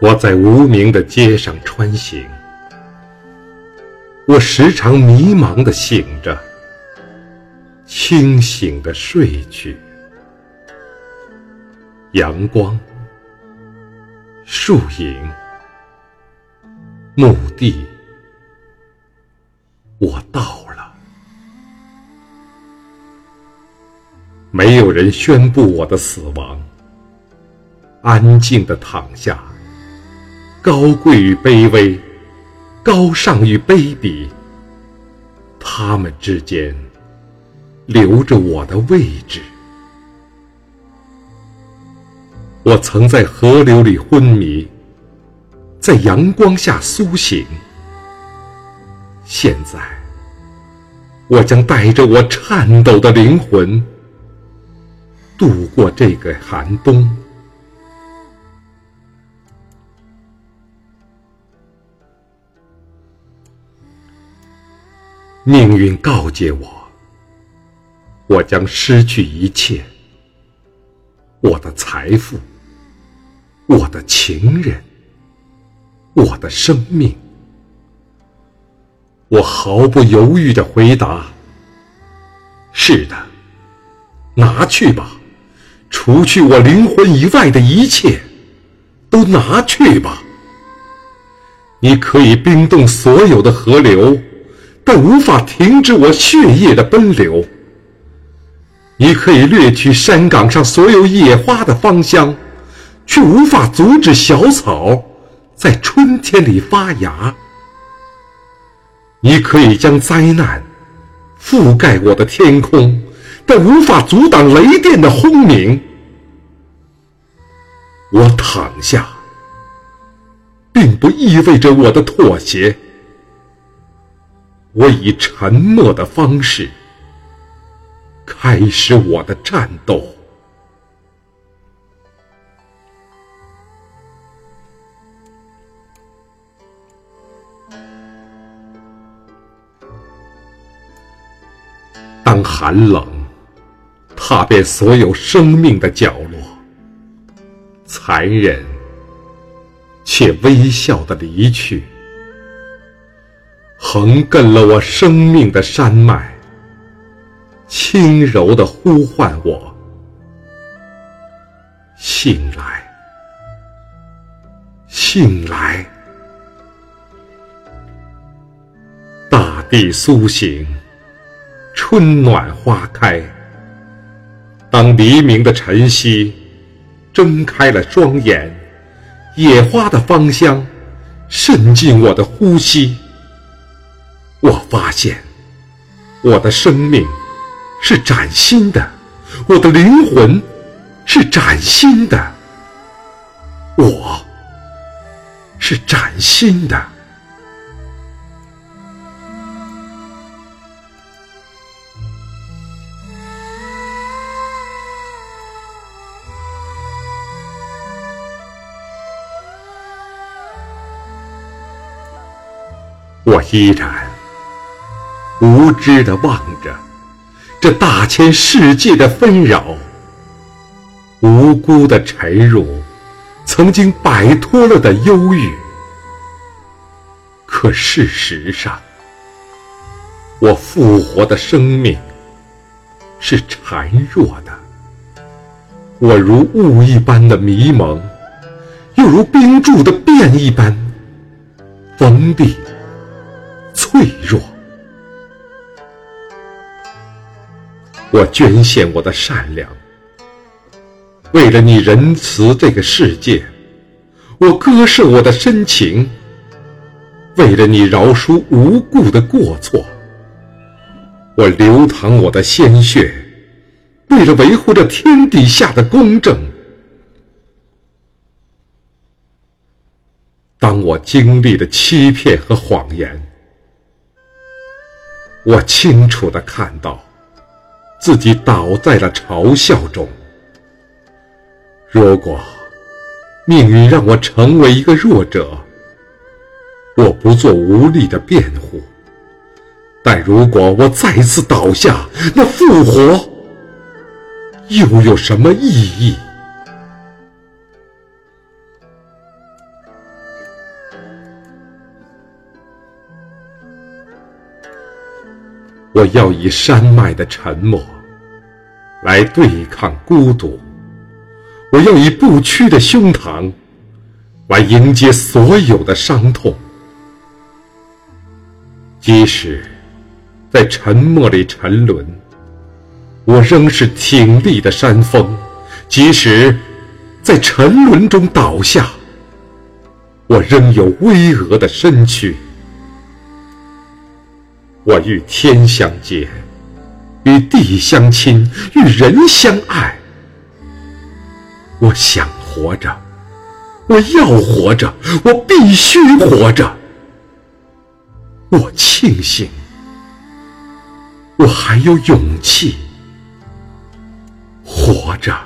我在无名的街上穿行，我时常迷茫的醒着，清醒的睡去。阳光、树影、墓地，我到了。没有人宣布我的死亡，安静的躺下。高贵与卑微，高尚与卑鄙，他们之间留着我的位置。我曾在河流里昏迷，在阳光下苏醒。现在，我将带着我颤抖的灵魂，度过这个寒冬。命运告诫我，我将失去一切：我的财富、我的情人、我的生命。我毫不犹豫地回答：“是的，拿去吧，除去我灵魂以外的一切，都拿去吧。你可以冰冻所有的河流。”但无法停止我血液的奔流。你可以掠取山岗上所有野花的芳香，却无法阻止小草在春天里发芽。你可以将灾难覆盖我的天空，但无法阻挡雷电的轰鸣。我躺下，并不意味着我的妥协。我以沉默的方式开始我的战斗。当寒冷踏遍所有生命的角落，残忍且微笑的离去。横亘了我生命的山脉，轻柔地呼唤我：醒来，醒来！大地苏醒，春暖花开。当黎明的晨曦睁开了双眼，野花的芳香渗进我的呼吸。我发现，我的生命是崭新的，我的灵魂是崭新的，我是崭新的。我依然。无知地望着这大千世界的纷扰，无辜地沉入曾经摆脱了的忧郁。可事实上，我复活的生命是孱弱的，我如雾一般的迷蒙，又如冰柱的变一般封闭、脆弱。我捐献我的善良，为了你仁慈这个世界；我割舍我的深情，为了你饶恕无故的过错；我流淌我的鲜血，为了维护这天底下的公正。当我经历了欺骗和谎言，我清楚的看到。自己倒在了嘲笑中。如果命运让我成为一个弱者，我不做无力的辩护；但如果我再次倒下，那复活又有什么意义？我要以山脉的沉默来对抗孤独，我要以不屈的胸膛来迎接所有的伤痛。即使在沉默里沉沦，我仍是挺立的山峰；即使在沉沦中倒下，我仍有巍峨的身躯。我与天相接，与地相亲，与人相爱。我想活着，我要活着，我必须活着。我庆幸，我还有勇气活着。